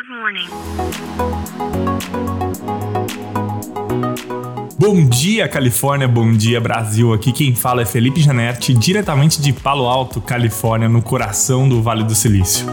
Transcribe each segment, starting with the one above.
Good morning. Bom dia, Califórnia. Bom dia, Brasil. Aqui quem fala é Felipe Janetti, diretamente de Palo Alto, Califórnia, no coração do Vale do Silício.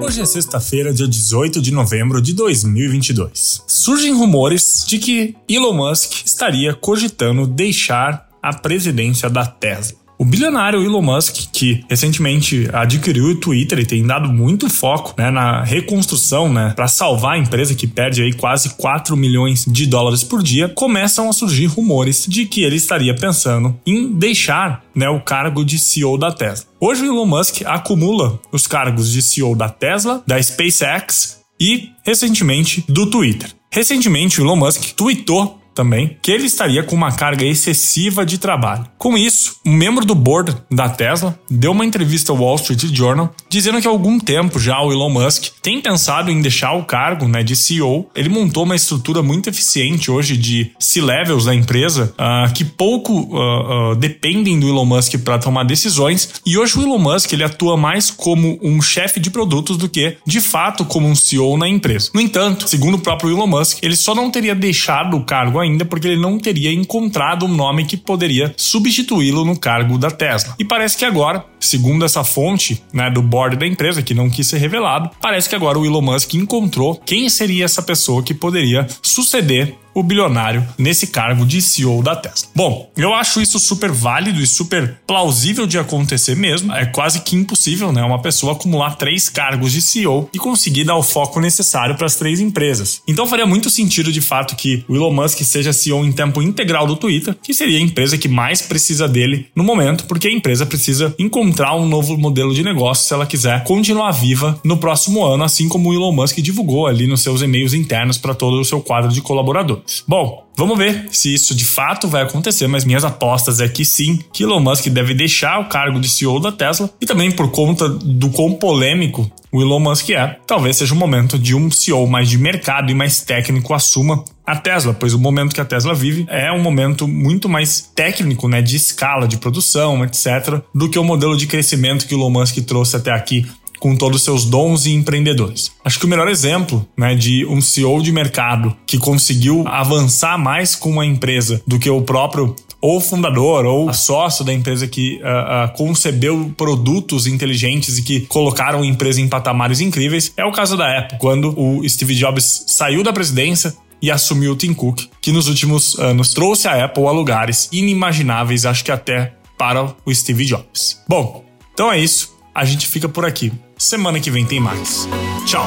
Hoje é sexta-feira, dia 18 de novembro de 2022. Surgem rumores de que Elon Musk estaria cogitando deixar a presidência da Tesla. O bilionário Elon Musk, que recentemente adquiriu o Twitter e tem dado muito foco né, na reconstrução, né, para salvar a empresa que perde aí quase 4 milhões de dólares por dia, começam a surgir rumores de que ele estaria pensando em deixar né, o cargo de CEO da Tesla. Hoje o Elon Musk acumula os cargos de CEO da Tesla, da SpaceX e recentemente do Twitter. Recentemente o Elon Musk tweetou também que ele estaria com uma carga excessiva de trabalho. Com isso, um membro do board da Tesla deu uma entrevista ao Wall Street Journal dizendo que há algum tempo já o Elon Musk tem pensado em deixar o cargo né, de CEO. Ele montou uma estrutura muito eficiente hoje de C-levels da empresa uh, que pouco uh, uh, dependem do Elon Musk para tomar decisões. E hoje o Elon Musk ele atua mais como um chefe de produtos do que de fato como um CEO na empresa. No entanto, segundo o próprio Elon Musk, ele só não teria deixado o cargo ainda porque ele não teria encontrado um nome que poderia substituí-lo no cargo da Tesla. E parece que agora, segundo essa fonte né, do board da empresa, que não quis ser revelado, parece que agora o Elon Musk encontrou quem seria essa pessoa que poderia suceder o bilionário nesse cargo de CEO da Tesla. Bom, eu acho isso super válido e super plausível de acontecer mesmo. É quase que impossível, né, uma pessoa acumular três cargos de CEO e conseguir dar o foco necessário para as três empresas. Então faria muito sentido de fato que o Elon Musk seja CEO em tempo integral do Twitter, que seria a empresa que mais precisa dele no momento, porque a empresa precisa encontrar um novo modelo de negócio se ela quiser continuar viva no próximo ano, assim como o Elon Musk divulgou ali nos seus e-mails internos para todo o seu quadro de colaboradores. Bom, Vamos ver se isso de fato vai acontecer, mas minhas apostas é que sim, que Elon Musk deve deixar o cargo de CEO da Tesla e também por conta do quão polêmico o Elon Musk é, talvez seja o momento de um CEO mais de mercado e mais técnico assuma a Tesla, pois o momento que a Tesla vive é um momento muito mais técnico, né, de escala de produção, etc, do que o modelo de crescimento que o Elon Musk trouxe até aqui com todos os seus dons e empreendedores. Acho que o melhor exemplo né, de um CEO de mercado que conseguiu avançar mais com uma empresa do que o próprio ou fundador ou sócio da empresa que uh, uh, concebeu produtos inteligentes e que colocaram a empresa em patamares incríveis é o caso da Apple, quando o Steve Jobs saiu da presidência e assumiu o Tim Cook, que nos últimos anos trouxe a Apple a lugares inimagináveis, acho que até para o Steve Jobs. Bom, então é isso. A gente fica por aqui. Semana que vem tem mais. Tchau!